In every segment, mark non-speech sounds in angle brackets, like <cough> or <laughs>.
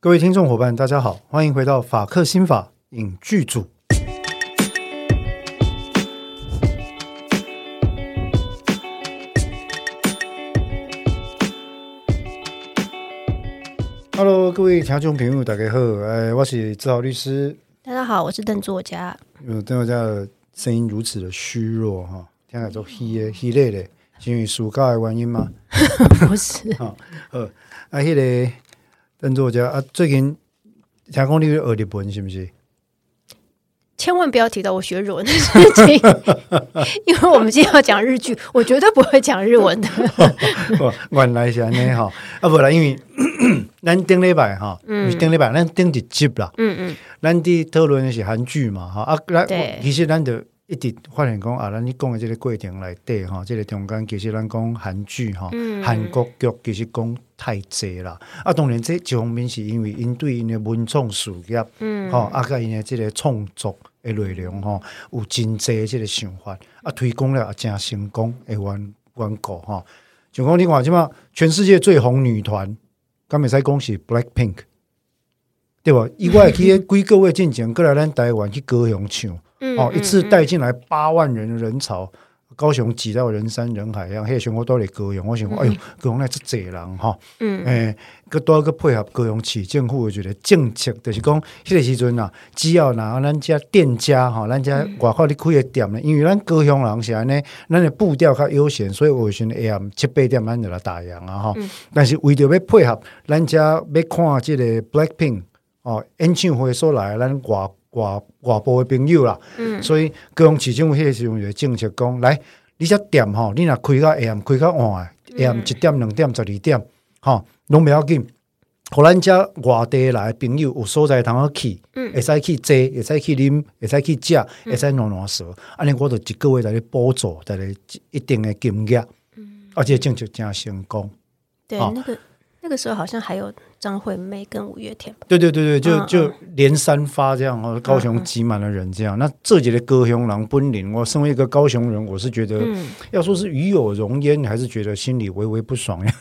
各位听众伙伴，大家好，欢迎回到法克心法影剧组。Hello，各位听众朋友，大家好，哎，我是志豪律师。大家好，我是邓作家。嗯，邓作家的声音如此的虚弱哈，听起来都稀的、稀累的，是因为暑假的原因吗？<laughs> 不是。<laughs> 好，呃，啊，迄个。邓作家啊，最近听讲你学日本是不是？千万不要提到我学日文的 <laughs> 事情，因为我们今天要讲日剧，我绝对不会讲日文的。<laughs> 原来是安尼哈，啊不啦，因为 <clears throat> 咱顶礼拜哈，顶礼拜咱顶一集啦，嗯嗯，咱伫讨论的是韩剧嘛哈，啊咱，其实咱就。一直发现讲啊，咱你讲的这个过程内底哈，这个中间其实咱讲韩剧哈，韩国剧其实讲太济啦。啊，当然这一方面是因为因对因的文创事业，嗯，哈，啊，甲因的这个创作的内容哈，有真济这个想法，啊，推广了也真成功的缘缘故哈。就讲你看即嘛，全世界最红女团，刚才讲是 Black Pink，对吧？意外去几个月进前过来咱台湾去高雄唱。<laughs> 哦，一次带进来八万人的人潮，高雄挤到人山人海一样。迄时我都在高雄，我想讲，哎呦，高雄来真济人吼，嗯，诶，佮多个配合高雄市政府，我觉得政策就是讲，迄个时阵啊，只要拿咱遮店家吼，咱遮外口你开个店咧，因为咱高雄人是安尼，咱的步调较悠闲，所以我选 AM 七八点咱就来打烊啊哈。但是为着要配合咱遮要看即个 Blackpink 哦演唱会所来，咱外。外外部的朋友啦，嗯、所以高雄市政府迄个时候就政策讲，来，你只店吼，你若开到下暗，开到晚下暗一点、两点、十二点，吼，拢不要紧。互咱遮外地来的朋友有所在通好去，会使去坐，会使去啉，会使去食，会使暖暖手。安尼我就一个月在咧补助，在咧一定的金额，而且政策真成功。对，那个那个时候好像还有。张惠妹跟五月天，对对对对，就就连三发这样哦，高雄挤满了人这样。那这几个高雄人本领，我身为一个高雄人，我是觉得，要说是与有荣焉，还是觉得心里微微不爽呀。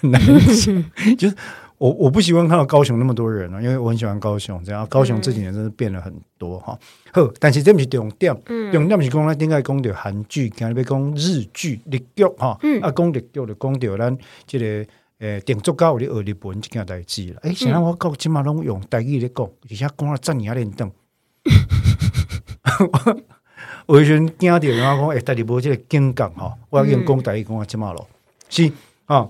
<laughs> 就是我我不喜欢看到高雄那么多人啊，因为我很喜欢高雄这样。高雄这几年真的变了很多哈。呵，但是这不是重点，重点是讲咱应该讲到韩剧，今日要讲日剧、日剧哈。啊，讲日剧就讲到咱这个。诶，定做教你学日本这件代志了。诶，现在我到今嘛拢用台语来讲，而且讲了真年连登。<laughs> 我以前听到然后讲，诶，台语无这个紧讲哈，我要用讲台语讲啊，今嘛咯。是啊，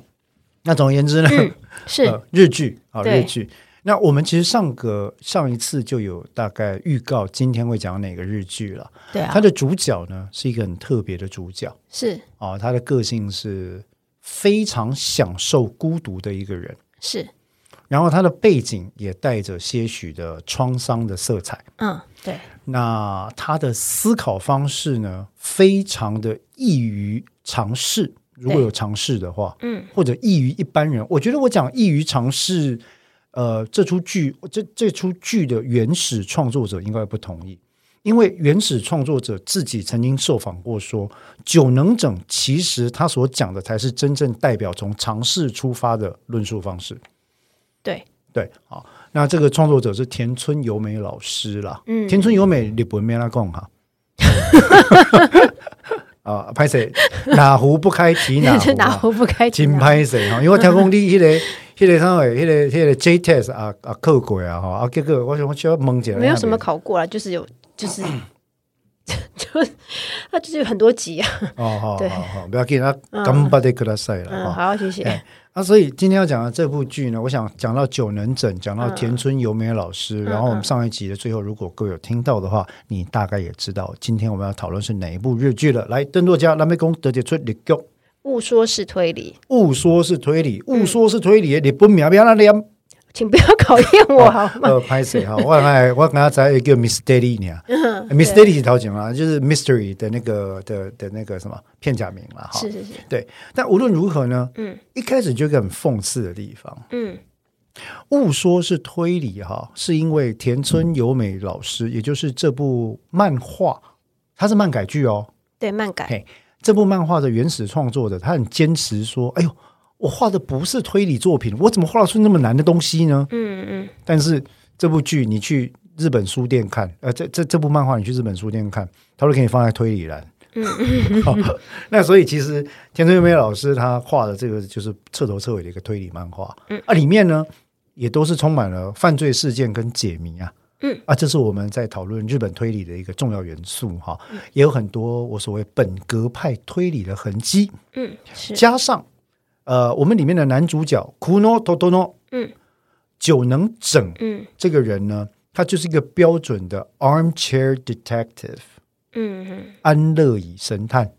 那总而言之呢，<laughs> 是日剧啊，日剧。那我们其实上个上一次就有大概预告，今天会讲哪个日剧了。对啊，它的主角呢是一个很特别的主角，是啊，他的个性是。非常享受孤独的一个人，是，然后他的背景也带着些许的创伤的色彩，嗯，对。那他的思考方式呢，非常的异于尝试，如果有尝试的话，嗯，或者异于一般人。我觉得我讲异于尝试，呃，这出剧这这出剧的原始创作者应该不同意。因为原始创作者自己曾经受访过，说九能整其实他所讲的才是真正代表从尝试出发的论述方式。对对，好，那这个创作者是田村由美老师啦。嗯，田村由美日本没拉贡哈。<laughs> 啊，拍摄？哪壶不开提哪壶，<laughs> 哪壶不开提。拍摄哈？因为听讲你那个。迄个啥诶，迄个迄个 J test 啊啊考过啊吼，啊结果我想我需要问一下，没有什么考过啊，就是有，就是 <laughs> 就他就是有很多集啊。哦好，好，好，不要紧啊，干巴的给他晒了。嗯，好，谢谢。那所以今天要讲的这部剧呢，我想讲到九能整，讲到田村由美老师，然后我们上一集的最后，如果各位有听到的话，你大概也知道今天我们要讨论是哪一部日剧了。来，邓作家，咱们讲得杰出李够。误说是推理，误说是推理，误说是推理。日本名不要那念，请不要考验我好吗？呃，拍谁哈？我刚我刚才在一个 mystery 呢，mystery 是头前嘛，就是 mystery 的那个的的那个什么片假名了哈。是是是，对。但无论如何呢，嗯，一开始就一个很讽刺的地方，嗯，误说是推理哈，是因为田村由美老师，也就是这部漫画，它是漫改剧哦，对，漫改。这部漫画的原始创作者，他很坚持说：“哎呦，我画的不是推理作品，我怎么画出那么难的东西呢？嗯嗯。但是这部剧你去日本书店看，呃，这这这部漫画你去日本书店看，他会给你放在推理栏。嗯 <laughs> 嗯。那所以其实田村由美老师他画的这个就是彻头彻尾的一个推理漫画。嗯。啊，里面呢也都是充满了犯罪事件跟解谜啊。嗯。啊，这是我们在讨论日本推理的一个重要元素哈。嗯。也有很多我所谓本格派推理的痕迹。嗯。加上。呃，我们里面的男主角 Kuno Totono，嗯，久能整，嗯，这个人呢，他就是一个标准的 armchair detective，嗯哼，安乐椅神探。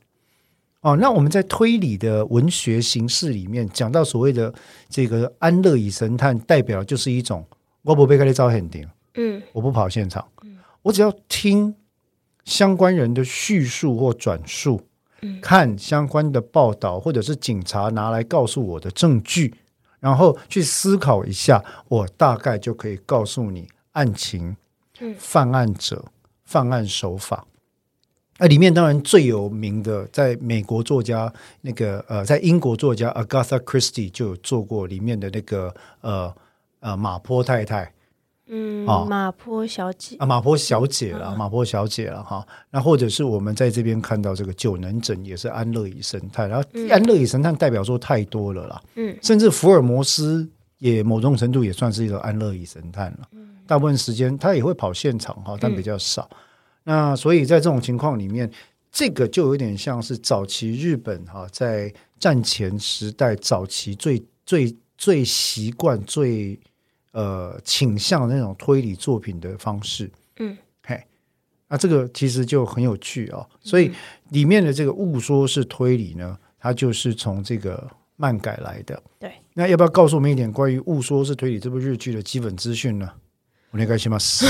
哦，那我们在推理的文学形式里面讲到所谓的这个安乐椅神探，代表就是一种我不被开的招很顶，嗯，我不跑现场，嗯，我只要听相关人的叙述或转述。看相关的报道，或者是警察拿来告诉我的证据，然后去思考一下，我大概就可以告诉你案情、犯案者、犯案手法。那里面当然最有名的，在美国作家那个呃，在英国作家 Agatha Christie 就有做过里面的那个呃呃马坡太太。嗯，马坡小姐啊，马坡小姐了，马坡小姐了哈。那或者是我们在这边看到这个九能枕，也是安乐椅神探。然后安乐椅神探代表作太多了啦，嗯，甚至福尔摩斯也某种程度也算是一个安乐椅神探了。嗯，大部分时间他也会跑现场哈，但比较少。那所以在这种情况里面，这个就有点像是早期日本哈，在战前时代早期最最最习惯最。呃，倾向那种推理作品的方式，嗯，嘿，那这个其实就很有趣哦。所以里面的这个误说是推理呢，它就是从这个漫改来的。对，那要不要告诉我们一点关于误说是推理这部日剧的基本资讯呢？我那个什么死？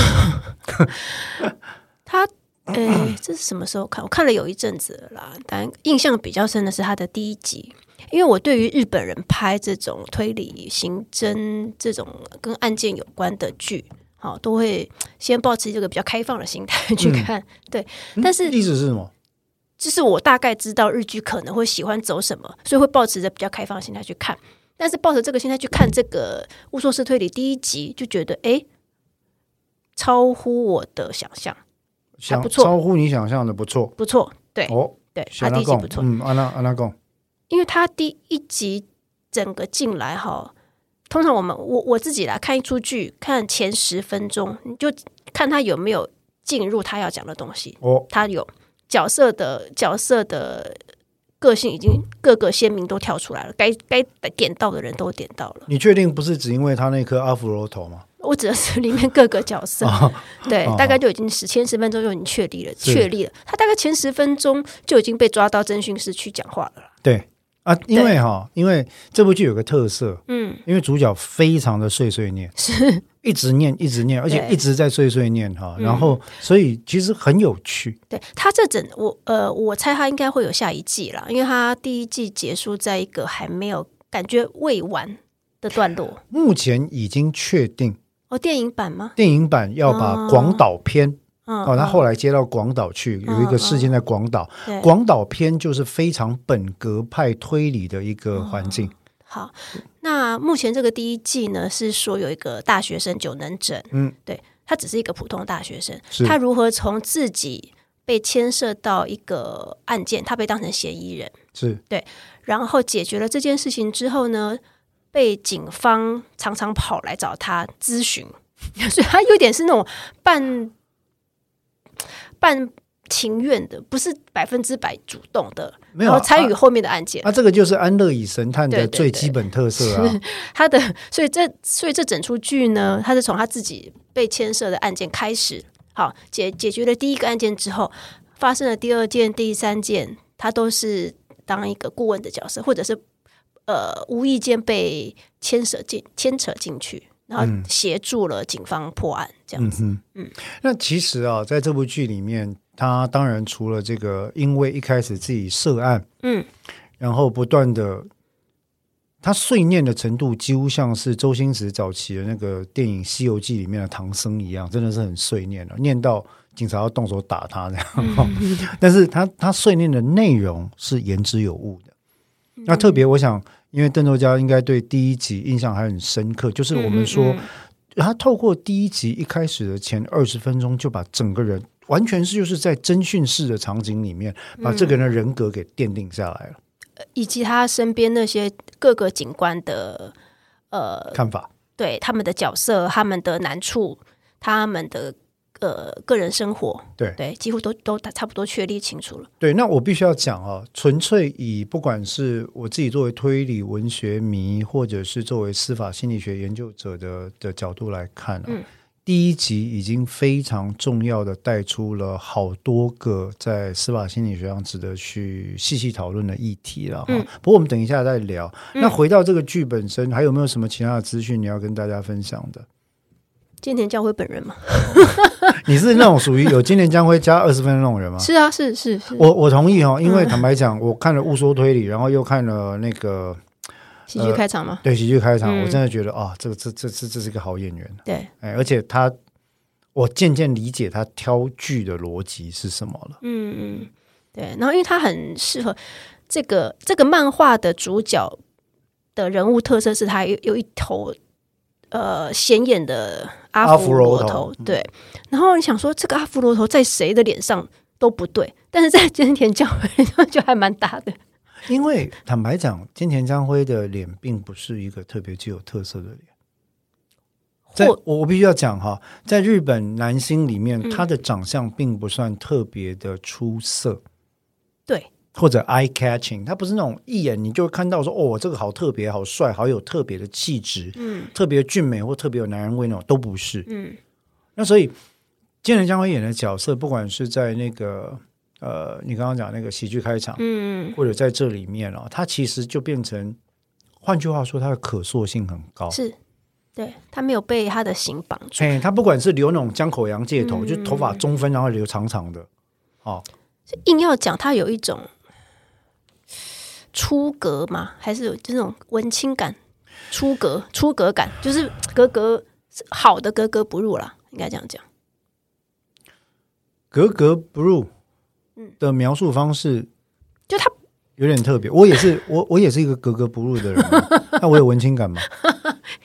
<laughs> 他，哎，这是什么时候看？我看了有一阵子了啦，但印象比较深的是他的第一集。因为我对于日本人拍这种推理、刑侦这种跟案件有关的剧，好，都会先保持这个比较开放的心态去看。嗯、<laughs> 对，但是意思是什么？就是我大概知道日剧可能会喜欢走什么，所以会保持着比较开放的心态去看。但是抱着这个心态去看这个《误说式推理》第一集，就觉得哎，超乎我的想象，想不错，超乎你想象的不错，不错。对，哦，对，他第一集不错。嗯，安娜，安娜讲。因为他第一集整个进来哈，通常我们我我自己来看一出剧，看前十分钟，你就看他有没有进入他要讲的东西。哦，他有角色的角色的个性已经各个鲜明都跳出来了，该该点到的人都点到了。你确定不是只因为他那颗阿芙罗头吗？<laughs> 我指的是里面各个角色，哦、对，哦、大概就已经十前十分钟就已经确立了，确立了。他大概前十分钟就已经被抓到侦讯室去讲话了。对。啊，因为哈，因为这部剧有个特色，嗯，因为主角非常的碎碎念，是。一直念一直念，而且一直在碎碎念哈，然后所以其实很有趣。对，他这整我呃，我猜他应该会有下一季啦，因为他第一季结束在一个还没有感觉未完的段落，目前已经确定哦，电影版吗？电影版要把广岛篇。哦，他后来接到广岛去，有一个事件在广岛。广岛篇就是非常本格派推理的一个环境。好，那目前这个第一季呢，是说有一个大学生久能整，嗯，对，他只是一个普通大学生，他如何从自己被牵涉到一个案件，他被当成嫌疑人，是。对，然后解决了这件事情之后呢，被警方常常跑来找他咨询，<laughs> 所以他有点是那种半。半情愿的，不是百分之百主动的，没有参与后面的案件。那、啊啊、这个就是安乐椅神探的最基本特色啊。对对对，他的，所以这，所以这整出剧呢，他是从他自己被牵涉的案件开始，好解解决了第一个案件之后，发生了第二件、第三件，他都是当一个顾问的角色，或者是呃无意间被牵扯进牵扯进去。然后协助了警方破案，这样子。嗯，嗯，那其实啊，在这部剧里面，他当然除了这个，因为一开始自己涉案，嗯，然后不断的，他碎念的程度几乎像是周星驰早期的那个电影《西游记》里面的唐僧一样，真的是很碎念了，念到警察要动手打他这样。嗯、<laughs> 但是他他碎念的内容是言之有物的。嗯、那特别，我想因为邓作家应该对第一集印象还很深刻，就是我们说。嗯嗯他透过第一集一开始的前二十分钟，就把整个人完全是就是在侦讯室的场景里面，把这个人的人格给奠定下来了，嗯、以及他身边那些各个警官的呃看法，对他们的角色、他们的难处、他们的。呃，个人生活对对，几乎都都差不多确立清楚了。对，那我必须要讲啊，纯粹以不管是我自己作为推理文学迷，或者是作为司法心理学研究者的的角度来看啊，嗯，第一集已经非常重要的带出了好多个在司法心理学上值得去细细讨论的议题了。嗯，不过我们等一下再聊。嗯，那回到这个剧本身，还有没有什么其他的资讯你要跟大家分享的？菅田将辉本人吗？你是那种属于有金田将辉加二十分的那种人吗？<laughs> 是啊，是是是。我我同意哦，因为坦白讲，嗯、我看了《误说推理》，然后又看了那个喜剧开场吗？对，喜剧开场，嗯、我真的觉得啊、哦，这个这这这这是个好演员。对，哎，而且他，我渐渐理解他挑剧的逻辑是什么了。嗯嗯，对。然后，因为他很适合这个这个漫画的主角的人物特色，是他有有一头。呃，显眼的阿福罗头，头对。嗯、然后你想说，这个阿福罗头在谁的脸上都不对，但是在菅田将晖就还蛮大的。<laughs> 因为坦白讲，菅田将晖的脸并不是一个特别具有特色的脸。在我我必须要讲哈，在日本男星里面，嗯、他的长相并不算特别的出色。对。或者 eye catching，他不是那种一眼你就看到说哦，这个好特别、好帅、好有特别的气质，嗯，特别俊美或特别有男人味那种都不是，嗯。那所以菅田将晖演的角色，不管是在那个呃，你刚刚讲那个喜剧开场，嗯，或者在这里面哦，他其实就变成，换句话说，他的可塑性很高，是，对，他没有被他的型绑住，哎，他不管是留那种江口洋介头，嗯、就头发中分，然后留长长的，哦，硬要讲他有一种。出格吗？还是有这种文青感？出格、出格感，就是格格好的格格不入啦，应该这样讲。格格不入，的描述方式，嗯、就他有点特别。我也是，我我也是一个格格不入的人。<laughs> 那我有文青感吗？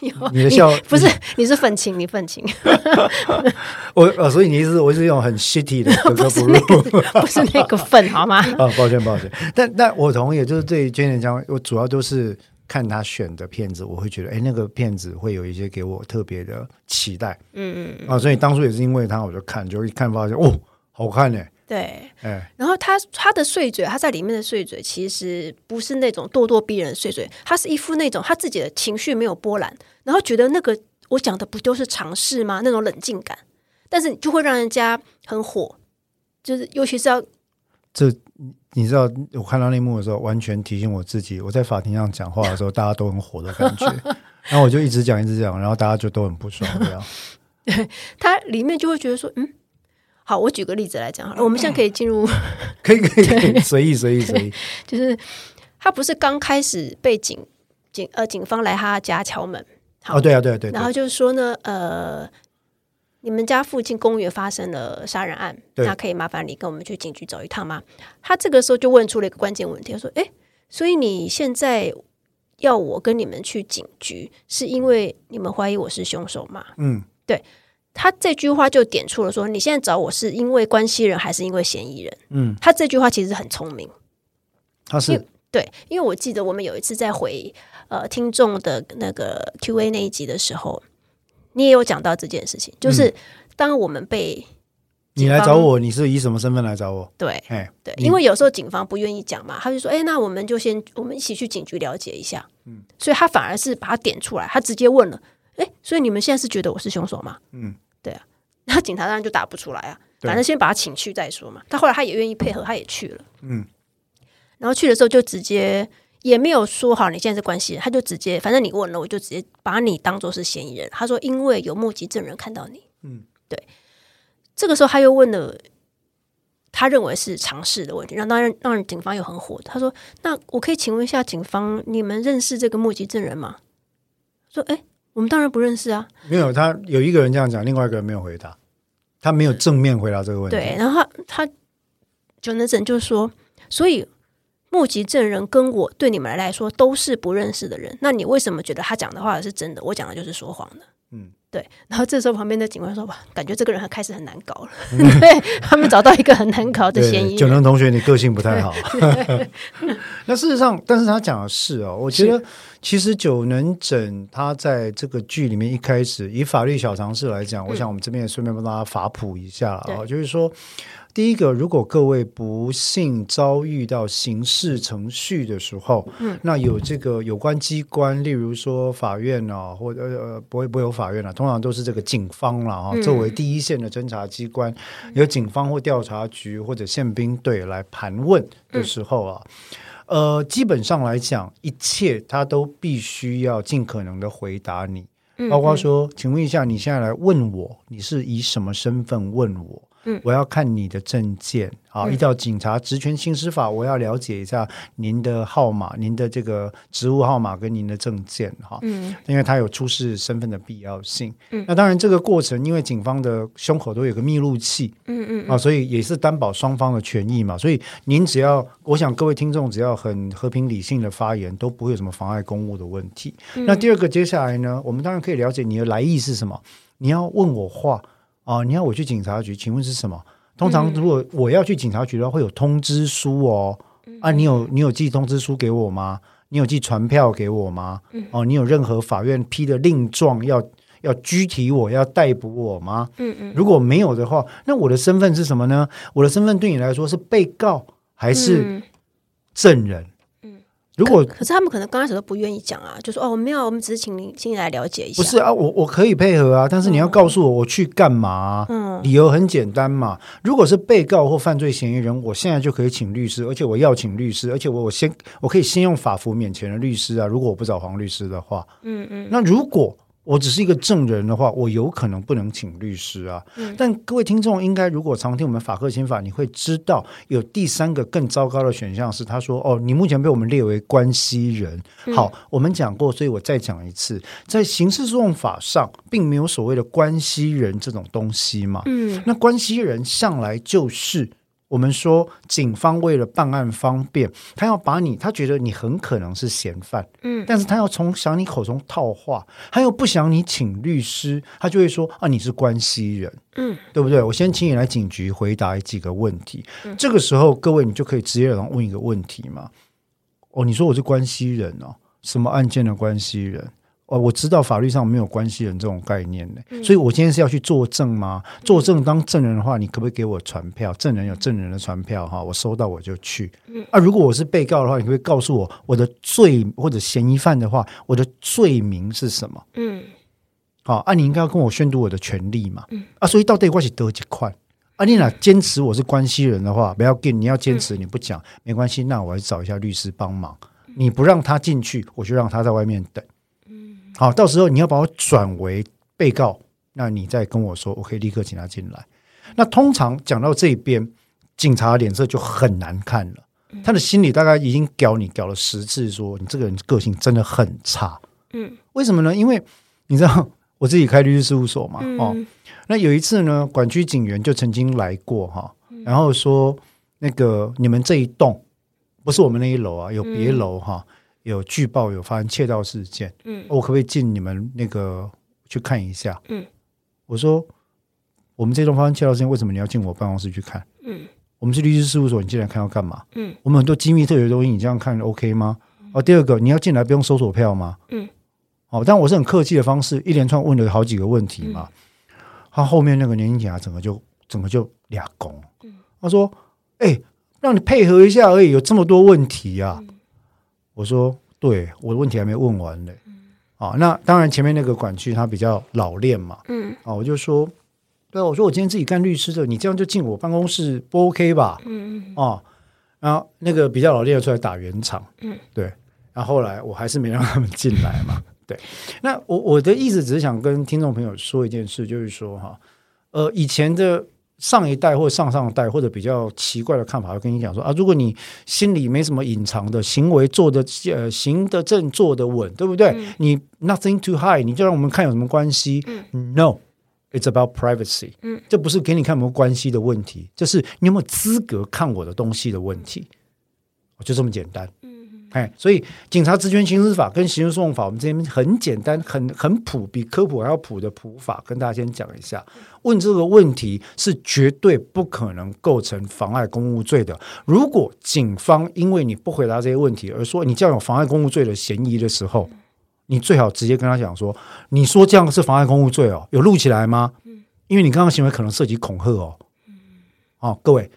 有你的笑你不是你是愤青，你愤青。<laughs> 我呃，所以你意思我是用很 shitty 的格格 <laughs> 不入，不是那个愤好吗？啊，<laughs> 抱歉抱歉。但但我同意，就是对菅田将晖，我主要都是看他选的片子，我会觉得，哎，那个片子会有一些给我特别的期待。嗯嗯啊，所以当初也是因为他，我就看，就一看发现，哦，好看呢。对，哎，然后他他的碎嘴，他在里面的碎嘴，其实不是那种咄咄逼人的碎嘴，他是一副那种他自己的情绪没有波澜，然后觉得那个我讲的不都是常识吗？那种冷静感，但是就会让人家很火，就是尤其是要这，你知道，我看到那幕的时候，完全提醒我自己，我在法庭上讲话的时候，大家都很火的感觉，<laughs> 然后我就一直讲一直讲，然后大家就都很不爽，这样，<laughs> 对，他里面就会觉得说，嗯。好，我举个例子来讲好了。我们现在可以进入，可以可以可以随意随意随意。就是他不是刚开始被警警呃警方来他家敲门，好，哦对啊对啊对。然后就是说呢，呃，你们家附近公园发生了杀人案，那可以麻烦你跟我们去警局走一趟吗？他这个时候就问出了一个关键问题，他说：“哎，所以你现在要我跟你们去警局，是因为你们怀疑我是凶手吗？”嗯，对。他这句话就点出了说，你现在找我是因为关系人还是因为嫌疑人？嗯，他这句话其实很聪明。他是对，因为我记得我们有一次在回呃听众的那个 Q&A 那一集的时候，你也有讲到这件事情，就是当我们被你来找我，你是以什么身份来找我？对，哎，对，因为有时候警方不愿意讲嘛，他就说，哎，那我们就先我们一起去警局了解一下。嗯，所以他反而是把他点出来，他直接问了，哎，所以你们现在是觉得我是凶手吗？嗯。那警察当然就打不出来啊。反正先把他请去再说嘛。他后来他也愿意配合，他也去了。嗯，然后去的时候就直接也没有说好你现在是关系人，他就直接反正你问了，我就直接把你当做是嫌疑人。他说因为有目击证人看到你。嗯，对。这个时候他又问了，他认为是常识的问题，让当然让警方又很火。他说：“那我可以请问一下警方，你们认识这个目击证人吗？”说：“哎。”我们当然不认识啊！没有，他有一个人这样讲，另外一个人没有回答，他没有正面回答这个问题。对，然后他他久能整就说，所以目击证人跟我对你们来说都是不认识的人，那你为什么觉得他讲的话是真的？我讲的就是说谎的。嗯，对。然后这时候旁边的警官说：“哇，感觉这个人很开始很难搞了。嗯 <laughs> ”对，他们找到一个很难搞的嫌疑。九能同学，你个性不太好。<laughs> 那事实上，但是他讲的是哦，我觉得其实九能整他在这个剧里面一开始以法律小常识来讲，嗯、我想我们这边也顺便帮大家法普一下啊、哦，就是说。第一个，如果各位不幸遭遇到刑事程序的时候，嗯，那有这个有关机关，例如说法院啊，或者呃不会不会有法院了，通常都是这个警方了啊，作为第一线的侦查机关，由警方或调查局或者宪兵队来盘问的时候啊，呃，基本上来讲，一切他都必须要尽可能的回答你，包括说，请问一下，你现在来问我，你是以什么身份问我？嗯，我要看你的证件。好，依照警察职权行使法，我要了解一下您的号码、您的这个职务号码跟您的证件哈。嗯，因为他有出示身份的必要性。嗯，那当然这个过程，因为警方的胸口都有个密录器。嗯嗯啊，所以也是担保双方的权益嘛。所以您只要，我想各位听众只要很和平理性的发言，都不会有什么妨碍公务的问题。嗯，那第二个，接下来呢，我们当然可以了解你的来意是什么。你要问我话。啊，你要我去警察局，请问是什么？通常如果我要去警察局的话，会有通知书哦。啊，你有你有寄通知书给我吗？你有寄传票给我吗？哦，你有任何法院批的令状要要拘提我要逮捕我吗？嗯嗯。如果没有的话，那我的身份是什么呢？我的身份对你来说是被告还是证人？如果可，可是他们可能刚开始都不愿意讲啊，就说哦没有，我们只是请您请你来了解一下。不是啊，我我可以配合啊，但是你要告诉我我去干嘛啊？嗯，理由很简单嘛。如果是被告或犯罪嫌疑人，我现在就可以请律师，而且我要请律师，而且我我先我可以先用法服免钱的律师啊。如果我不找黄律师的话，嗯嗯，那如果。我只是一个证人的话，我有可能不能请律师啊。嗯、但各位听众应该如果常听我们法客刑法，你会知道有第三个更糟糕的选项是，他说：“哦，你目前被我们列为关系人。嗯”好，我们讲过，所以我再讲一次，在刑事诉讼法上，并没有所谓的关系人这种东西嘛。嗯，那关系人向来就是。我们说，警方为了办案方便，他要把你，他觉得你很可能是嫌犯，嗯，但是他要从想你口中套话，他又不想你请律师，他就会说啊，你是关系人，嗯，对不对？我先请你来警局回答几个问题，嗯，这个时候各位你就可以直接问一个问题嘛，哦，你说我是关系人哦，什么案件的关系人？哦，我知道法律上没有关系人这种概念的，嗯、所以我今天是要去作证吗？作证当证人的话，你可不可以给我传票？证人有证人的传票哈，我收到我就去。嗯、啊，如果我是被告的话，你可以告诉我我的罪或者嫌疑犯的话，我的罪名是什么？嗯，好，啊，你应该要跟我宣读我的权利嘛。嗯，啊，所以到底我是得几块？啊，你俩坚持我是关系人的话，不要紧，你要坚持你不讲、嗯、没关系，那我要找一下律师帮忙。你不让他进去，我就让他在外面等。好，到时候你要把我转为被告，那你再跟我说，我可以立刻请他进来。那通常讲到这边，警察脸色就很难看了，他的心里大概已经屌你屌了十次，说你这个人个性真的很差。嗯，为什么呢？因为你知道 <laughs> 我自己开律师事务所嘛，哦，那有一次呢，管区警员就曾经来过哈，然后说那个你们这一栋不是我们那一楼啊，有别楼哈。有据报有发生窃盗事件，嗯，我可不可以进你们那个去看一下？嗯，我说我们这栋发生窃盗事件，为什么你要进我办公室去看？嗯，我们是律师事务所，你进来看要干嘛？嗯，我们很多机密特别的东西，你这样看 OK 吗？哦，第二个你要进来不用搜索票吗？嗯，哦，但我是很客气的方式，一连串问了好几个问题嘛。他后面那个年轻警察整个就整个就俩拱，他说：“哎，让你配合一下而已，有这么多问题呀？”我说：“对，我的问题还没问完呢。嗯”啊，那当然前面那个管区他比较老练嘛。嗯。啊，我就说：“对，我说我今天自己干律师的，你这样就进我办公室不 OK 吧？”嗯嗯。啊，然后那个比较老练的出来打圆场。嗯。对。然后后来我还是没让他们进来嘛。<laughs> 对。那我我的意思只是想跟听众朋友说一件事，就是说哈，呃，以前的。上一代或上上代或者比较奇怪的看法，会跟你讲说啊，如果你心里没什么隐藏的行为，做的呃行得正，坐得稳，对不对？嗯、你 nothing to hide，你就让我们看有什么关系、嗯、？No，it's about privacy。嗯，这不是给你看有没有关系的问题，这是你有没有资格看我的东西的问题。就这么简单。哎，所以警察职权行使法跟刑事诉讼法，我们这边很简单、很很普，比科普还要普的普法，跟大家先讲一下。问这个问题是绝对不可能构成妨碍公务罪的。如果警方因为你不回答这些问题而说你这样有妨碍公务罪的嫌疑的时候，你最好直接跟他讲说：“你说这样是妨碍公务罪哦，有录起来吗？因为你刚刚行为可能涉及恐吓哦。”哦，各位。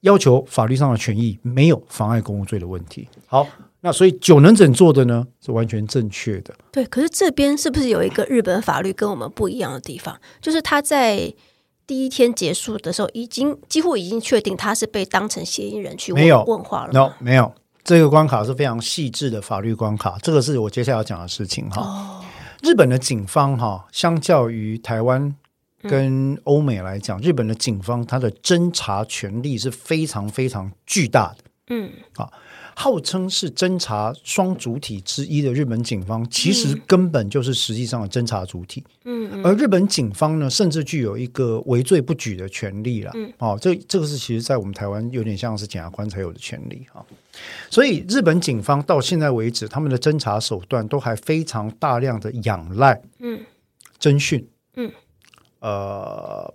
要求法律上的权益没有妨碍公务罪的问题。好，那所以九能整做的呢是完全正确的。对，可是这边是不是有一个日本法律跟我们不一样的地方？就是他在第一天结束的时候，已经几乎已经确定他是被当成嫌疑人去问，没有问话了。No，没有，这个关卡是非常细致的法律关卡。这个是我接下来要讲的事情哈。哦，日本的警方哈，相较于台湾。跟欧美来讲，日本的警方他的侦查权力是非常非常巨大的。嗯，啊，号称是侦查双主体之一的日本警方，其实根本就是实际上的侦查主体。嗯，而日本警方呢，甚至具有一个为罪不举的权利了。嗯，哦，这这个是其实在我们台湾有点像是检察官才有的权利啊。所以日本警方到现在为止，他们的侦查手段都还非常大量的仰赖嗯侦讯嗯。呃，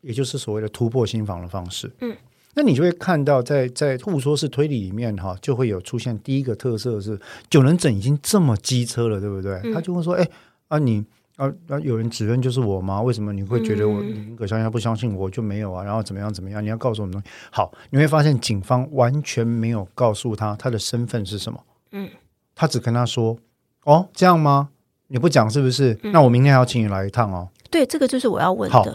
也就是所谓的突破心房的方式。嗯，那你就会看到在，在在误说式推理里面，哈，就会有出现第一个特色是九人整已经这么机车了，对不对？嗯、他就会说：“哎，啊你啊啊，有人指认就是我吗？为什么你会觉得我宁可相信他不相信我就没有啊？然后怎么样怎么样？你要告诉我们东西。好，你会发现警方完全没有告诉他他的身份是什么。嗯，他只跟他说：哦，这样吗？你不讲是不是？那我明天还要请你来一趟哦。”对，这个就是我要问的。好，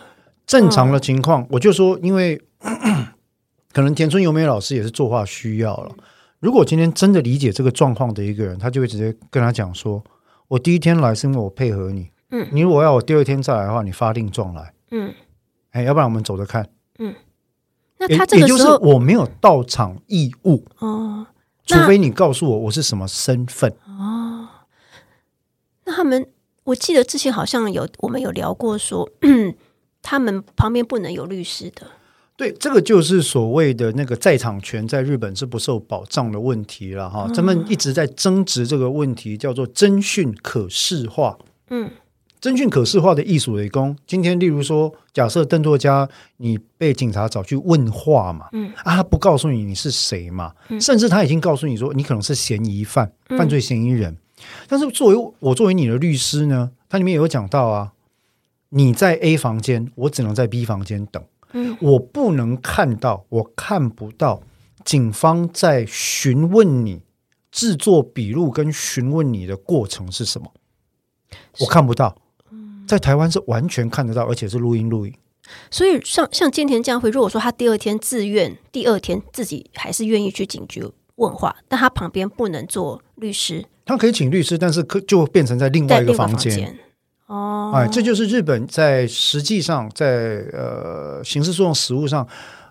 正常的情况，嗯、我就说，因为 <clears throat> 可能田村由美老师也是作画需要了。如果今天真的理解这个状况的一个人，他就会直接跟他讲说：“我第一天来是因为我配合你，嗯，你如果要我第二天再来的话，你发令状来，嗯，哎，要不然我们走着看，嗯。那他这个时候，也就是我没有到场义务哦，除非你告诉我我是什么身份哦。那他们。我记得之前好像有我们有聊过说，<clears throat> 他们旁边不能有律师的。对，这个就是所谓的那个在场权在日本是不受保障的问题了哈。咱们一直在争执这个问题，叫做侦讯可视化。嗯，侦讯可视化的艺术为公。今天，例如说，假设邓作家你被警察找去问话嘛，嗯啊，他不告诉你你是谁嘛，甚至他已经告诉你说你可能是嫌疑犯、犯罪嫌疑人。但是作为我作为你的律师呢，它里面有讲到啊，你在 A 房间，我只能在 B 房间等，嗯，我不能看到，我看不到警方在询问你、制作笔录跟询问你的过程是什么，我看不到。在台湾是完全看得到，而且是录音录影。所以像像菅田这样会，如果说他第二天自愿，第二天自己还是愿意去警局问话，但他旁边不能做律师。他可以请律师，但是可就变成在另外一个房间哦。哎，这就是日本在实际上在呃刑事诉讼实务上，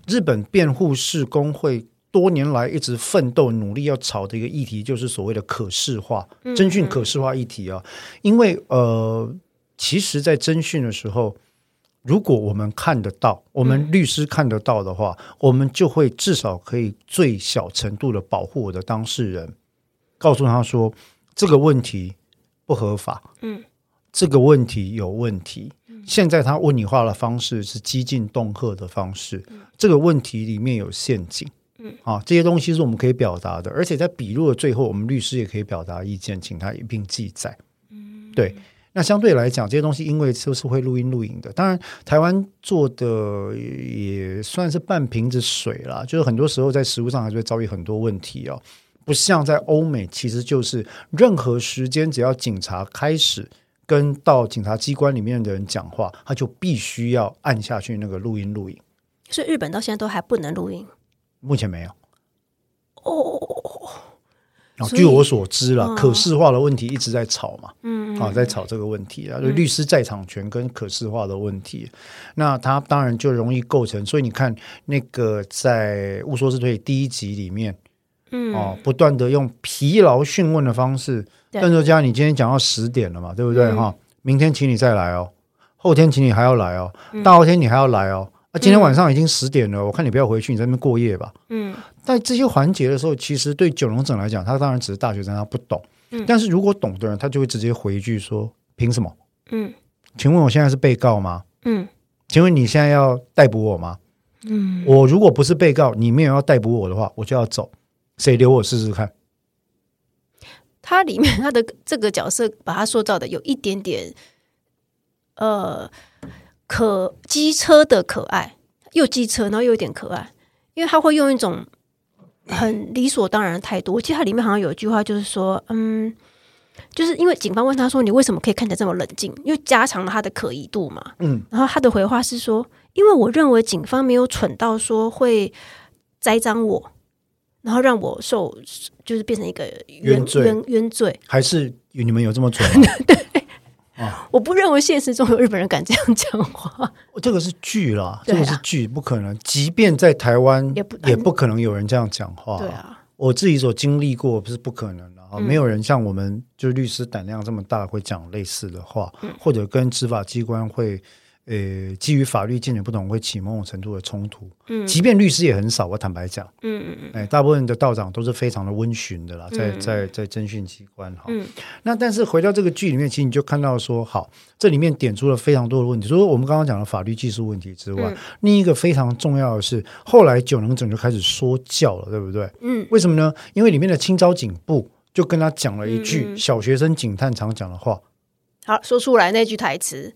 日本辩护士工会多年来一直奋斗努力要吵的一个议题，就是所谓的可视化侦讯可视化议题啊。因为呃，其实，在侦讯的时候，如果我们看得到，我们律师看得到的话，我们就会至少可以最小程度的保护我的当事人。告诉他说这个问题不合法，嗯，这个问题有问题。现在他问你话的方式是激进恫吓的方式，这个问题里面有陷阱，嗯，啊，这些东西是我们可以表达的，而且在笔录的最后，我们律师也可以表达意见，请他一并记载。嗯，对。那相对来讲，这些东西因为都是会录音录影的，当然台湾做的也算是半瓶子水啦，就是很多时候在实物上还是会遭遇很多问题哦。不像在欧美，其实就是任何时间，只要警察开始跟到警察机关里面的人讲话，他就必须要按下去那个录音录影。所以日本到现在都还不能录音，目前没有。哦，据我所知了，可视化的问题一直在吵嘛，嗯，啊，在吵这个问题啊，就律师在场权跟可视化的问题，那他当然就容易构成。所以你看，那个在误说式推理第一集里面。嗯哦，不断的用疲劳讯问的方式，邓作家，你今天讲到十点了嘛，对不对哈？嗯、明天请你再来哦，后天请你还要来哦，大后天你还要来哦，啊，今天晚上已经十点了，嗯、我看你不要回去，你在那边过夜吧。嗯，在这些环节的时候，其实对九龙整来讲，他当然只是大学生，他不懂。嗯，但是如果懂的人，他就会直接回一句说：“凭什么？”嗯，请问我现在是被告吗？嗯，请问你现在要逮捕我吗？嗯，我如果不是被告，你没有要逮捕我的话，我就要走。谁留我试试看？他里面他的这个角色把他塑造的有一点点，呃。可机车的可爱，又机车，然后又有点可爱，因为他会用一种很理所当然的态度。我记得他里面好像有一句话，就是说，嗯，就是因为警方问他说：“你为什么可以看起来这么冷静？”因为加强了他的可疑度嘛。嗯，然后他的回话是说：“因为我认为警方没有蠢到说会栽赃我，然后让我受，就是变成一个冤罪冤冤罪。还是你们有这么蠢吗？<laughs> 对。<laughs> ”我不认为现实中有日本人敢这样讲话。这个是剧啦，这个是剧，不可能。即便在台湾，也不也不可能有人这样讲话。对啊，我自己所经历过，不是不可能的啊，没有人像我们就是律师胆量这么大，会讲类似的话，或者跟执法机关会。呃，基于法律见解不同，会起某种程度的冲突。嗯，即便律师也很少，我坦白讲。嗯嗯嗯。哎，大部分的道长都是非常的温驯的啦，在在在侦讯机关哈。嗯。那但是回到这个剧里面，其实你就看到说，好，这里面点出了非常多的问题。除了我们刚刚讲的法律技术问题之外，嗯、另一个非常重要的是，后来九能整就开始说教了，对不对？嗯。为什么呢？因为里面的清朝警部就跟他讲了一句小学生警探常讲的话。好，说出来那句台词。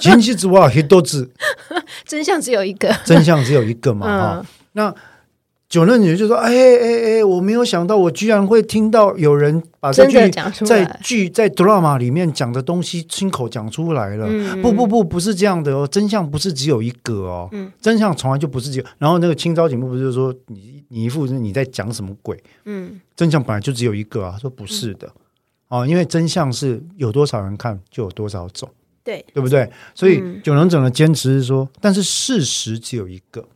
真相之外，很多字。<laughs> 真相只有一个，真相只有一个嘛 <laughs> 哈、嗯。那九任女就说：“哎哎哎，我没有想到，我居然会听到有人把这句在剧在 drama 里面讲的东西亲口讲出来了。嗯”不不不，不是这样的哦，真相不是只有一个哦，嗯、真相从来就不是只有。然后那个清朝警部不是说你你一副是你在讲什么鬼？嗯，真相本来就只有一个啊。他说不是的、嗯、哦，因为真相是有多少人看就有多少种。对，对不对？所以九能整的坚持是说，嗯，但是事实只有一个。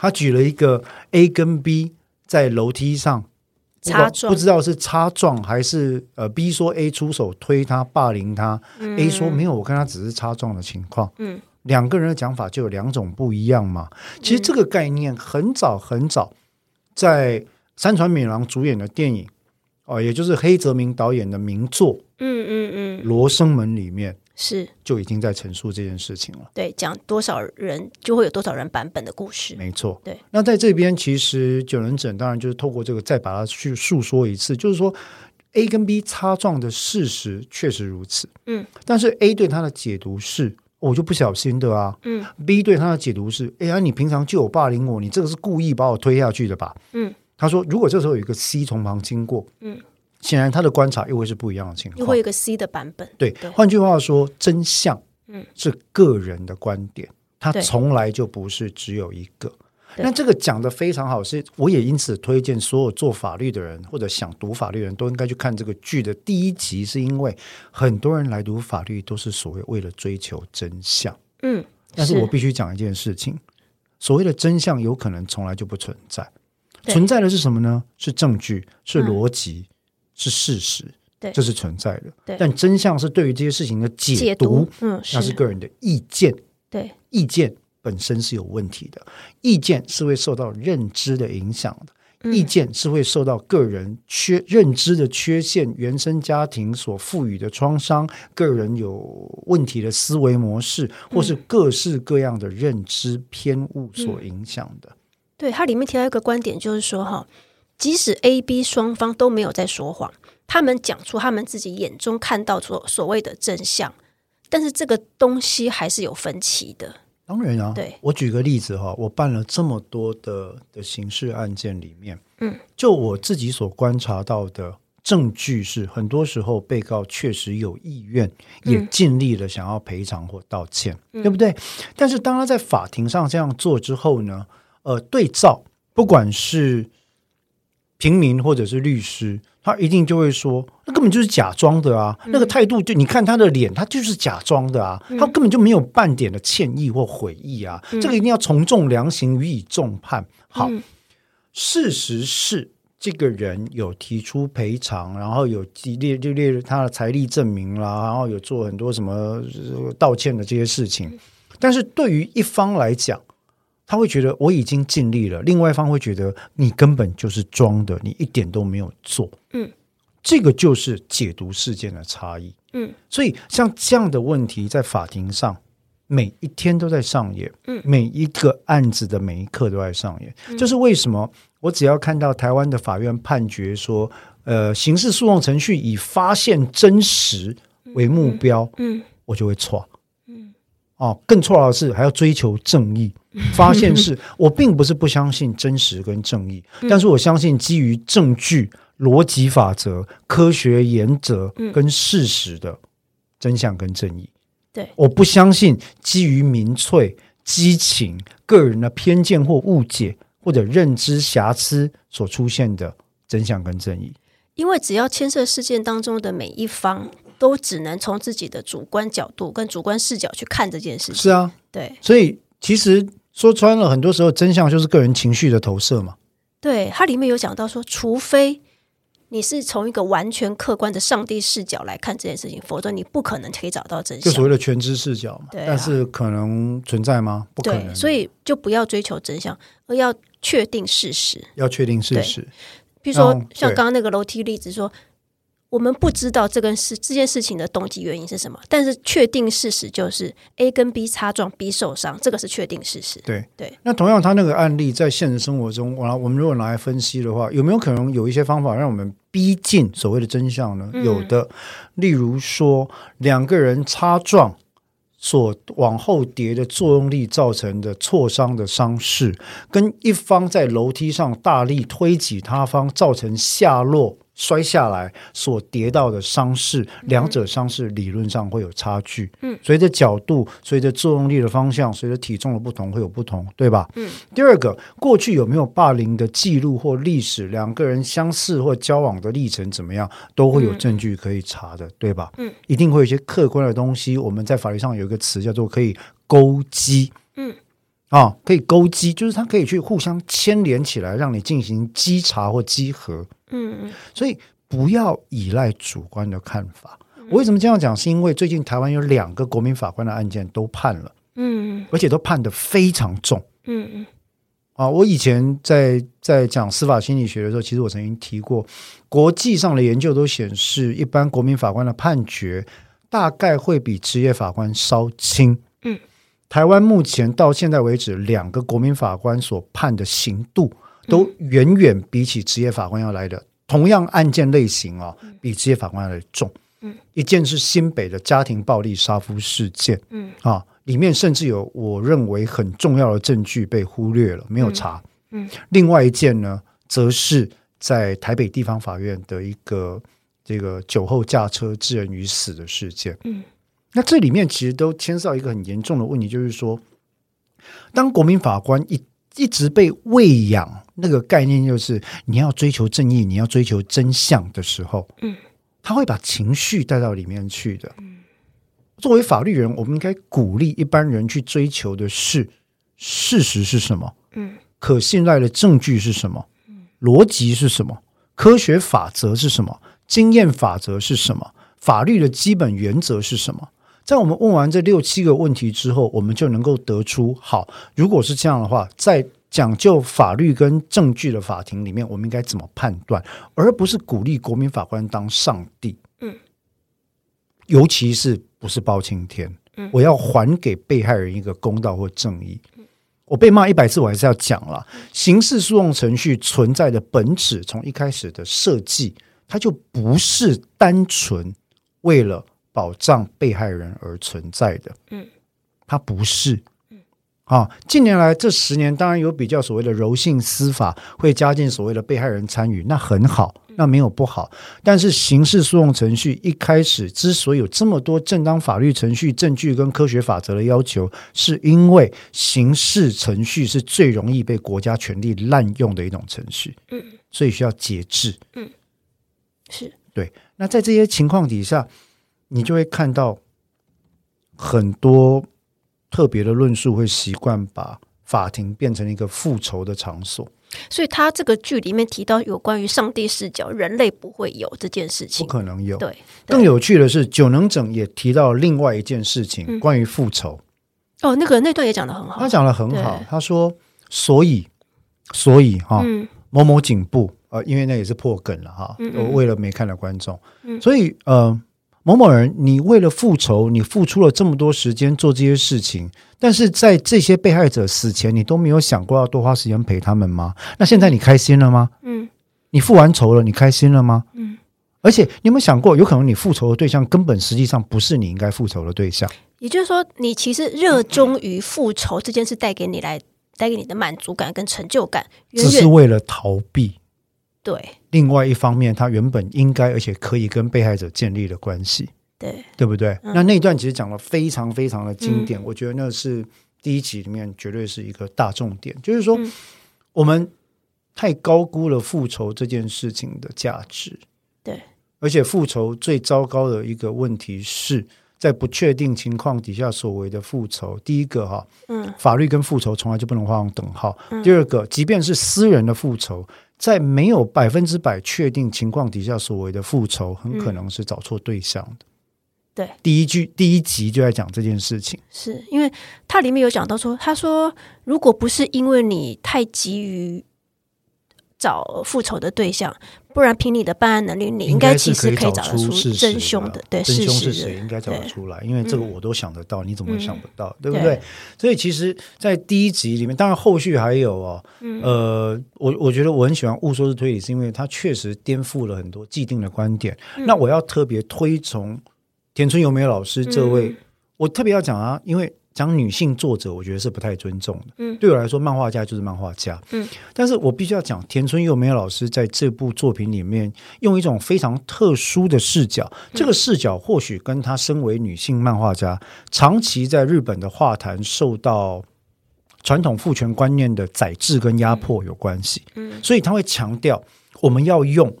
他举了一个 A 跟 B 在楼梯上擦撞，不知道是擦撞还是呃 B 说 A 出手推他霸凌他，嗯，A 说没有，我跟他只是擦撞的情况。嗯，两个人的讲法就有两种不一样嘛。其实这个概念很早很早，在山川敏郎主演的电影哦，呃，也就是黑泽明导演的名作，嗯嗯嗯，罗生门里面。是，就已经在陈述这件事情了。对，讲多少人就会有多少人版本的故事。没错。对，那在这边其实九人整当然就是透过这个再把它去诉说一次，就是说 A 跟 B 擦撞的事实确实如此。嗯，但是 A 对他的解读是，我就不小心的啊。嗯，B 对他的解读是，哎呀，你平常就有霸凌我，你这个是故意把我推下去的吧？嗯，他说，如果这时候有一个 C 从旁经过，嗯。显然，他的观察又会是不一样的情况，又会有一个 C 的版本。对，对，换句话说，真相嗯是个人的观点，他从来就不是只有一个。那这个讲的非常好，是我也因此推荐所有做法律的人或者想读法律的人都应该去看这个剧的第一集，是因为很多人来读法律都是所谓为了追求真相。嗯，但是我必须讲一件事情，所谓的真相有可能从来就不存在，存在的是什么呢？是证据，是逻辑。嗯是事实，对，这是存在的。对，但真相是对于这些事情的解读，解读嗯，那是个人的意见。对，意见本身是有问题的，意见是会受到认知的影响的，嗯、意见是会受到个人缺认知的缺陷、原生家庭所赋予的创伤、个人有问题的思维模式，或是各式各样的认知偏误所影响的。嗯、对，它里面提到一个观点，就是说哈。即使 A、B 双方都没有在说谎，他们讲出他们自己眼中看到所所谓的真相，但是这个东西还是有分歧的。当然啊，对，我举个例子哈，我办了这么多的的刑事案件里面，嗯，就我自己所观察到的证据是，很多时候被告确实有意愿，也尽力了想要赔偿或道歉，嗯，对不对？但是当他在法庭上这样做之后呢，呃，对照不管是平民或者是律师，他一定就会说，那根本就是假装的啊！嗯、那个态度就你看他的脸，他就是假装的啊！嗯、他根本就没有半点的歉意或悔意啊！嗯、这个一定要从重量刑，予以重判。好，嗯、事实是这个人有提出赔偿，然后有列就列他的财力证明啦，然后有做很多什么道歉的这些事情。但是对于一方来讲，他会觉得我已经尽力了，另外一方会觉得你根本就是装的，你一点都没有做。嗯，这个就是解读事件的差异。嗯，所以像这样的问题在法庭上每一天都在上演，嗯，每一个案子的每一刻都在上演。嗯、就是为什么我只要看到台湾的法院判决说，呃，刑事诉讼程序以发现真实为目标，嗯，嗯我就会错。嗯，哦，更错的是还要追求正义。发现是我并不是不相信真实跟正义，嗯、但是我相信基于证据、逻辑法则、科学原则跟事实的真相跟正义。对，我不相信基于民粹、激情、个人的偏见或误解或者认知瑕疵所出现的真相跟正义。因为只要牵涉事件当中的每一方，都只能从自己的主观角度跟主观视角去看这件事情。是啊，对，所以其实。说穿了，很多时候真相就是个人情绪的投射嘛。对，它里面有讲到说，除非你是从一个完全客观的上帝视角来看这件事情，否则你不可能可以找到真相。就所谓的全知视角嘛。对啊。但是可能存在吗？不可能。所以就不要追求真相，而要确定事实。要确定事实。比如说，像刚刚那个楼梯例子说。我们不知道这个事这件事情的动机原因是什么，但是确定事实就是 A 跟 B 擦撞，B 受伤，这个是确定事实。对对。那同样，他那个案例在现实生活中，我我们如果拿来分析的话，有没有可能有一些方法让我们逼近所谓的真相呢？嗯、有的，例如说两个人擦撞所往后跌的作用力造成的挫伤的伤势，跟一方在楼梯上大力推挤他方造成下落。摔下来所跌到的伤势，两者伤势理论上会有差距。嗯，随着角度，随着作用力的方向，随着体重的不同，会有不同，对吧？嗯。第二个，过去有没有霸凌的记录或历史？两个人相似或交往的历程怎么样，都会有证据可以查的，对吧？嗯，一定会有一些客观的东西。我们在法律上有一个词叫做可以勾稽。嗯，啊，可以勾稽，就是它可以去互相牵连起来，让你进行稽查或稽核。嗯，所以不要依赖主观的看法。我为什么这样讲？是因为最近台湾有两个国民法官的案件都判了，嗯，而且都判得非常重，嗯嗯。啊，我以前在在讲司法心理学的时候，其实我曾经提过，国际上的研究都显示，一般国民法官的判决大概会比职业法官稍轻。嗯，台湾目前到现在为止，两个国民法官所判的刑度。都远远比起职业法官要来的同样案件类型啊，比职业法官要来重。嗯，一件是新北的家庭暴力杀夫事件，嗯啊，里面甚至有我认为很重要的证据被忽略了，没有查。嗯，另外一件呢，则是在台北地方法院的一个这个酒后驾车致人于死的事件。嗯，那这里面其实都牵涉到一个很严重的问题，就是说，当国民法官一一直被喂养。那个概念就是你要追求正义，你要追求真相的时候，嗯，他会把情绪带到里面去的。嗯，作为法律人，我们应该鼓励一般人去追求的是事实是什么？嗯，可信赖的证据是什么？嗯，逻辑是什么？科学法则是什么？经验法则是什么？法律的基本原则是什么？在我们问完这六七个问题之后，我们就能够得出：好，如果是这样的话，在讲究法律跟证据的法庭里面，我们应该怎么判断，而不是鼓励国民法官当上帝。嗯，尤其是不是包青天？嗯，我要还给被害人一个公道或正义。嗯，我被骂一百次，我还是要讲了。刑事诉讼程序存在的本质，从一开始的设计，它就不是单纯为了保障被害人而存在的。嗯，它不是。啊，近年来这十年，当然有比较所谓的柔性司法，会加进所谓的被害人参与，那很好，那没有不好。但是刑事诉讼程序一开始之所以有这么多正当法律程序、证据跟科学法则的要求，是因为刑事程序是最容易被国家权力滥用的一种程序，嗯，所以需要节制，嗯，是对。那在这些情况底下，你就会看到很多。特别的论述会习惯把法庭变成一个复仇的场所，所以他这个剧里面提到有关于上帝视角，人类不会有这件事情，不可能有。对，更有趣的是，九能整也提到另外一件事情，嗯、关于复仇。哦，那个那段也讲得很好，他讲得很好。他说：“所以，所以哈，嗯、某某警部，呃，因为那也是破梗了哈。我为了没看的观众，嗯、所以呃，某某人，你为了复仇，你付出了这么多时间做这些事情，但是在这些被害者死前，你都没有想过要多花时间陪他们吗？那现在你开心了吗？嗯，你复完仇了，你开心了吗？嗯。”而且，你有没有想过，有可能你复仇的对象根本实际上不是你应该复仇的对象？也就是说，你其实热衷于复仇这件事带给你来带给你的满足感跟成就感，只是为了逃避。对。另外一方面，他原本应该而且可以跟被害者建立的关系，对，对不对？嗯、那那一段其实讲的非常非常的经典，嗯、我觉得那是第一集里面绝对是一个大重点，就是说、嗯、我们太高估了复仇这件事情的价值。对，而且复仇最糟糕的一个问题是在不确定情况底下所谓的复仇。第一个哈，嗯，法律跟复仇从来就不能画上等号。嗯、第二个，即便是私人的复仇，在没有百分之百确定情况底下所谓的复仇，很可能是找错对象的。对，第一句第一集就在讲这件事情，是因为它里面有讲到说，他说如果不是因为你太急于。找复仇的对象，不然凭你的办案能力，你应该其实可以找得出真凶的。对，真凶是谁？应该找得出来，因为这个我都想得到，你怎么会想不到？对不对？所以其实，在第一集里面，当然后续还有哦。呃，我我觉得我很喜欢误说是推理，是因为它确实颠覆了很多既定的观点。那我要特别推崇田村由美老师这位，我特别要讲啊，因为。讲女性作者，我觉得是不太尊重的。嗯，对我来说，漫画家就是漫画家。嗯，但是我必须要讲，田村佑美老师在这部作品里面用一种非常特殊的视角。这个视角或许跟她身为女性漫画家，长期在日本的画坛受到传统父权观念的宰制跟压迫有关系。嗯，所以他会强调我们要用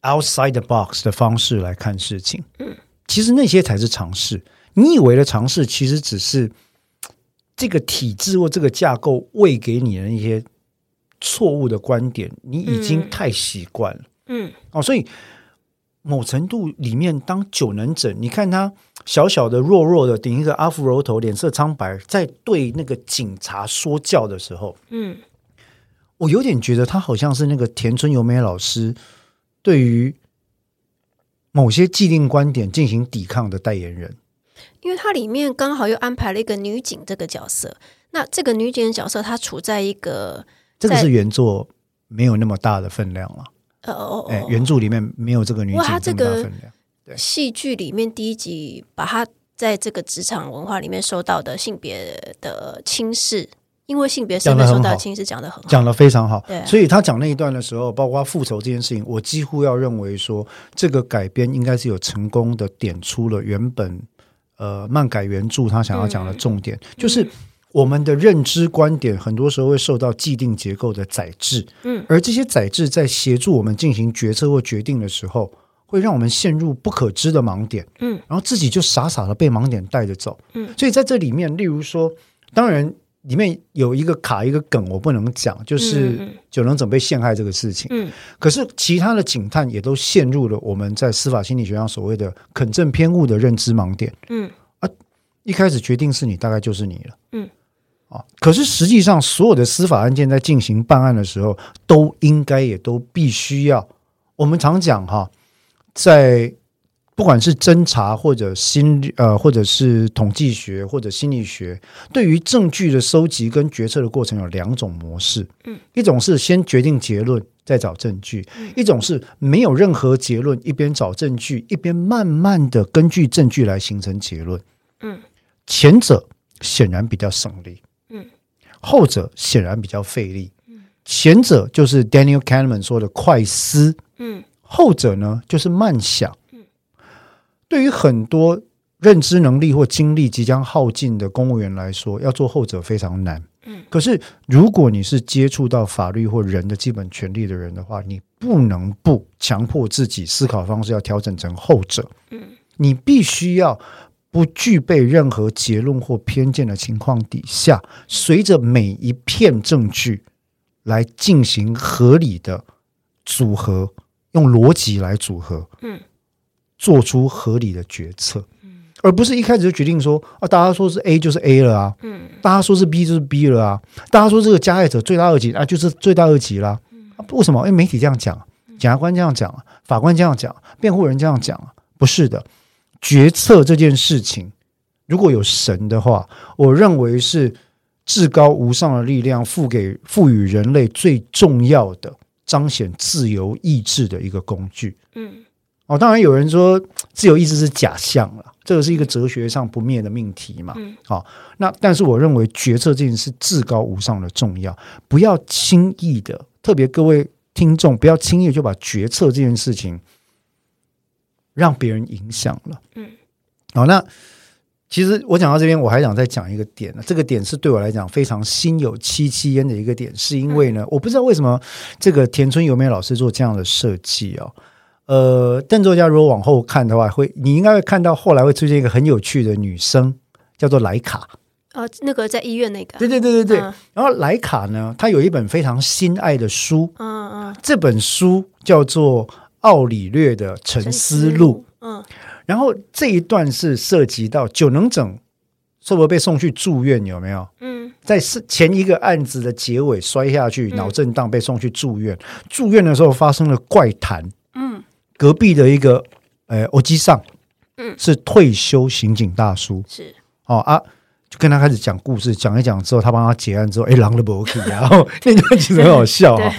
outside the box 的方式来看事情。嗯，其实那些才是常识。你以为的尝试，其实只是这个体制或这个架构喂给你的一些错误的观点，你已经太习惯了。嗯，嗯哦，所以某程度里面，当九能整，你看他小小的、弱弱的，顶一个阿芙柔头，脸色苍白，在对那个警察说教的时候，嗯，我有点觉得他好像是那个田村由美老师对于某些既定观点进行抵抗的代言人。因为它里面刚好又安排了一个女警这个角色，那这个女警的角色她处在一个，这个是原作没有那么大的分量了。哦哦哦，原著里面没有这个女警这么大分量。对，戏剧里面第一集把她在这个职场文化里面受到的性别的轻视，因为性别身份受到轻视，讲得很好，讲得非常好。对，所以他讲那一段的时候，包括复仇这件事情，我几乎要认为说，这个改编应该是有成功的点出了原本。呃，漫改原著他想要讲的重点，嗯、就是我们的认知观点很多时候会受到既定结构的载制，嗯，而这些载制在协助我们进行决策或决定的时候，会让我们陷入不可知的盲点，嗯，然后自己就傻傻的被盲点带着走，嗯，所以在这里面，例如说，当然。里面有一个卡一个梗，我不能讲，就是九能整被陷害这个事情。嗯，可是其他的警探也都陷入了我们在司法心理学上所谓的肯正偏误的认知盲点。嗯啊，一开始决定是你，大概就是你了。嗯啊，可是实际上所有的司法案件在进行办案的时候，都应该也都必须要。我们常讲哈，在。不管是侦查或者心理呃，或者是统计学或者心理学，对于证据的收集跟决策的过程有两种模式。嗯，一种是先决定结论再找证据，嗯，一种是没有任何结论，一边找证据一边慢慢的根据证据来形成结论。嗯，前者显然比较省力，嗯，后者显然比较费力。嗯，前者就是 Daniel Kahneman 说的快思，嗯，后者呢就是慢想。对于很多认知能力或精力即将耗尽的公务员来说，要做后者非常难。嗯，可是如果你是接触到法律或人的基本权利的人的话，你不能不强迫自己思考方式要调整成后者。嗯，你必须要不具备任何结论或偏见的情况底下，随着每一片证据来进行合理的组合，用逻辑来组合。嗯。做出合理的决策，而不是一开始就决定说啊，大家说是 A 就是 A 了啊，嗯，大家说是 B 就是 B 了啊，大家说这个加害者罪大恶极啊，就是罪大恶极啦。为什么？因为媒体这样讲，检察官这样讲，法官这样讲，辩护人这样讲，不是的。决策这件事情，如果有神的话，我认为是至高无上的力量赋给赋予人类最重要的彰显自由意志的一个工具。嗯，哦，当然有人说自由意志是假象了，这个是一个哲学上不灭的命题嘛。嗯，好，那但是我认为决策这件事至高无上的重要，不要轻易的，特别各位听众不要轻易就把决策这件事情。让别人影响了，嗯，好，那其实我讲到这边，我还想再讲一个点呢。这个点是对我来讲非常心有戚戚焉的一个点，是因为呢，我不知道为什么这个田村由美老师做这样的设计哦。呃，邓作家如果往后看的话，会你应该会看到后来会出现一个很有趣的女生，叫做莱卡。呃，那个在医院那个，对对对对对。嗯、然后莱卡呢，她有一本非常心爱的书，嗯嗯，这本书叫做。奥里略的《沉思录》，嗯，然后这一段是涉及到九能整会不会被送去住院？有没有？嗯，在是前一个案子的结尾摔下去，脑震荡被送去住院。嗯、住院的时候发生了怪谈，嗯，隔壁的一个呃欧吉桑，嗯，是退休刑警大叔，是。哦啊，就跟他开始讲故事，讲一讲之后，他帮他结案之后，哎，狼的不 OK，然后 <laughs> 那段其实很好笑 <laughs> 哈，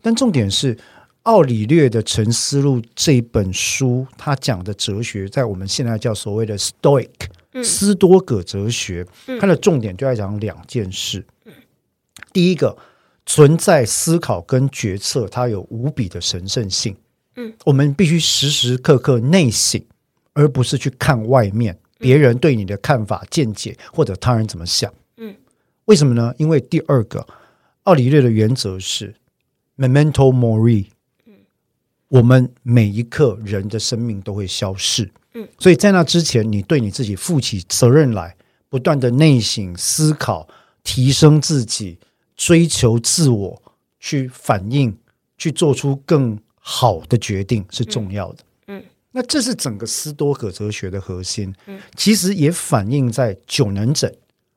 但重点是。奥里略的《沉思录》这一本书，他讲的哲学，在我们现在叫所谓的 Stoic、嗯、斯多葛哲学，它的重点就在讲两件事。嗯、第一个，存在思考跟决策，它有无比的神圣性。嗯，我们必须时时刻刻内省，而不是去看外面别人对你的看法、见解或者他人怎么想。嗯，为什么呢？因为第二个，奥里略的原则是 Memento Mori。我们每一刻人的生命都会消逝，嗯，所以在那之前，你对你自己负起责任来，不断的内省思考，提升自己，追求自我，去反应，去做出更好的决定是重要的，嗯，那这是整个斯多葛哲学的核心，嗯，其实也反映在九能枕，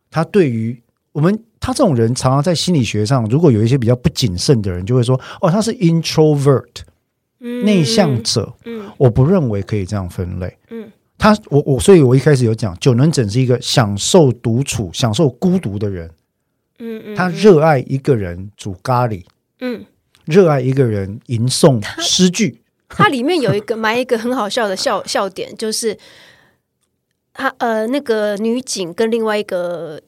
他对于我们他这种人，常常在心理学上，如果有一些比较不谨慎的人，就会说，哦，他是 introvert。内向者，嗯，我不认为可以这样分类。嗯，他，我我，所以我一开始有讲，九能整是一个享受独处、享受孤独的人。嗯嗯，他热爱一个人煮咖喱，嗯，热爱一个人吟诵诗句。它里面有一个埋一个很好笑的笑笑点，就是他呃，那个女警跟另外一个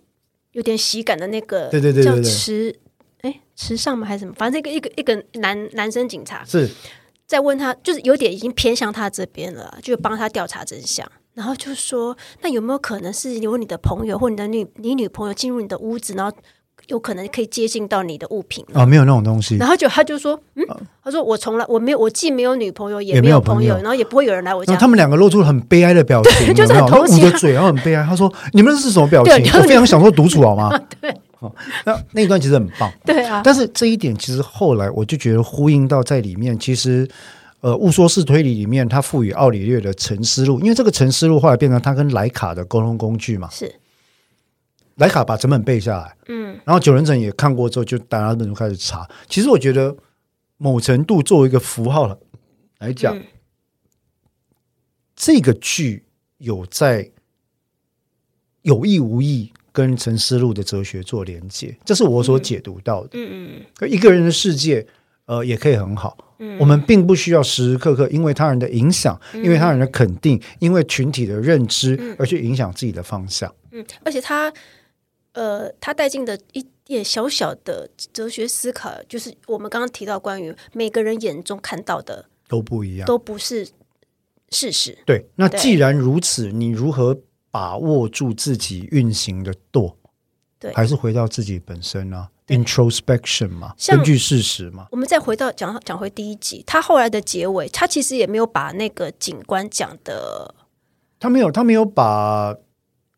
有点喜感的那个，对对对，叫池，哎，池上吗？还是什么？反正一个一个一个男男生警察是。在问他，就是有点已经偏向他这边了，就帮他调查真相。然后就说，那有没有可能是有你的朋友或你的女你女朋友进入你的屋子，然后有可能可以接近到你的物品？啊、哦，没有那种东西。然后就他就说，嗯，他说我从来我没有，我既没有女朋友，也没有朋友，然后也不会有人来我家。他们两个露出很悲哀的表情，对 <laughs> 就是捂着嘴，然后很悲哀。他说：“你们是什么表情？我非常享受独处，好吗？” <laughs> 对。哦，那那一段其实很棒，对啊。但是这一点其实后来我就觉得呼应到在里面，其实。呃，雾说式推理里面，他赋予奥里略的沉思录，因为这个沉思录后来变成他跟莱卡的沟通工具嘛。是，莱卡把整本背下来，嗯，然后九人整也看过之后，就大家就开始查。其实我觉得，某程度作为一个符号来讲，嗯、这个剧有在有意无意跟陈思路的哲学做连接，这是我所解读到的。嗯嗯，嗯一个人的世界，呃，也可以很好。我们并不需要时时刻刻因为他人的影响，因为他人的肯定，因为群体的认知而去影响自己的方向。嗯，而且他，呃，他带进的一点小小的哲学思考，就是我们刚刚提到关于每个人眼中看到的都不一样，都不是事实。对，那既然如此，你如何把握住自己运行的舵？对，还是回到自己本身呢？introspection 嘛，根据事实嘛。我们再回到讲讲回第一集，他后来的结尾，他其实也没有把那个警官讲的，他没有，他没有把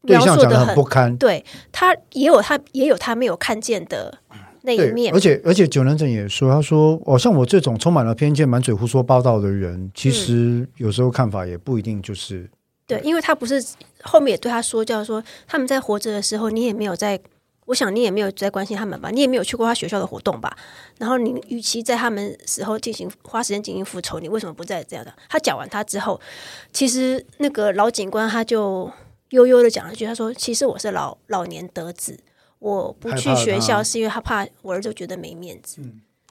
对象讲的很不堪。对，他也有他也有他没有看见的那一面。而且而且九能整也说，他说哦，像我这种充满了偏见、满嘴胡说八道的人，其实有时候看法也不一定就是对，因为他不是后面也对他说教说，他们在活着的时候，你也没有在，我想你也没有在关心他们吧，你也没有去过他学校的活动吧。然后你与其在他们时候进行花时间进行复仇，你为什么不在这样的？他讲完他之后，其实那个老警官他就悠悠的讲了一句，他说：“其实我是老老年得子，我不去学校是因为他怕我儿子觉得没面子。”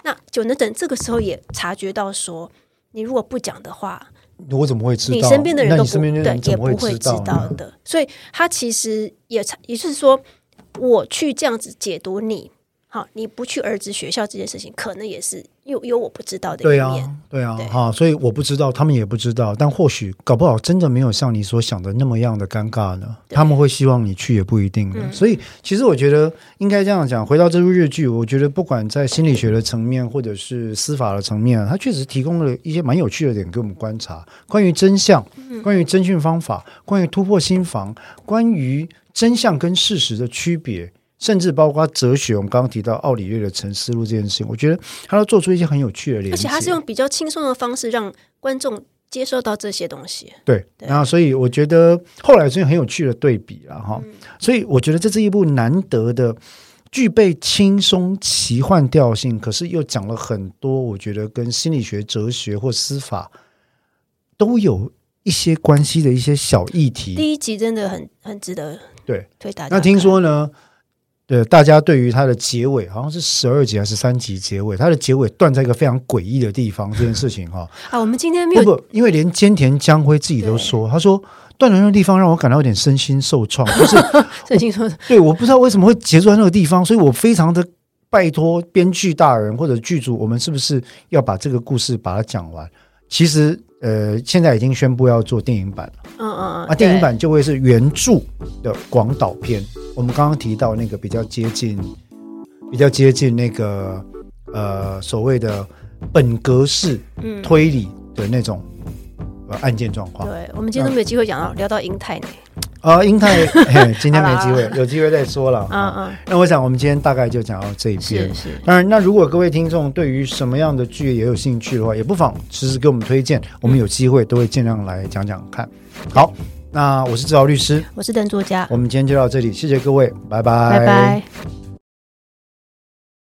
那久能等这个时候也察觉到说，你如果不讲的话。我怎么会知道？你身边的人都不对，也不会知道的。所以他其实也也就是说，我去这样子解读你，好，你不去儿子学校这件事情，可能也是有有我不知道的一面。对啊，对啊，哈，所以我不知道，他们也不知道。但或许搞不好真的没有像你所想的那么样的尴尬呢。他们会希望你去，也不一定的。嗯、所以其实我觉得应该这样讲。回到这部日剧，我觉得不管在心理学的层面，或者是司法的层面，它确实提供了一些蛮有趣的点给我们观察。关于真相，关于侦讯方法，关于突破心防，关于真相跟事实的区别。甚至包括哲学，我们刚刚提到奥里略的沉思路这件事情，我觉得他都做出一些很有趣的连接，而且他是用比较轻松的方式让观众接受到这些东西。对，对，然后所以我觉得后来是很有趣的对比了哈。嗯、所以我觉得这是一部难得的具备轻松奇幻调性，可是又讲了很多我觉得跟心理学、哲学或司法都有一些关系的一些小议题。第一集真的很很值得对推大家。那听说呢？对，大家对于它的结尾，好像是十二集还是三集结尾，它的结尾断在一个非常诡异的地方，这件事情哈。<laughs> 啊，我们今天没有因为连菅田将晖自己都说，他说断在那个地方让我感到有点身心受创，<laughs> 不是身心受创。<laughs> 对，我不知道为什么会结束在那个地方，所以我非常的拜托编剧大人或者剧组，我们是不是要把这个故事把它讲完？其实。呃，现在已经宣布要做电影版了。嗯嗯嗯，啊，电影版就会是原著的广岛篇。我们刚刚提到那个比较接近，比较接近那个呃所谓的本格式推理的那种呃案件状况。对，我们今天都没有机会讲到聊到英泰呢。啊，英泰，今天没机会，有机会再说了。嗯嗯。那我想，我们今天大概就讲到这一边。是是。当然，那如果各位听众对于什么样的剧也有兴趣的话，也不妨实时给我们推荐，我们有机会都会尽量来讲讲看。好，那我是志豪律师，我是邓作家，我们今天就到这里，谢谢各位，拜拜，拜拜。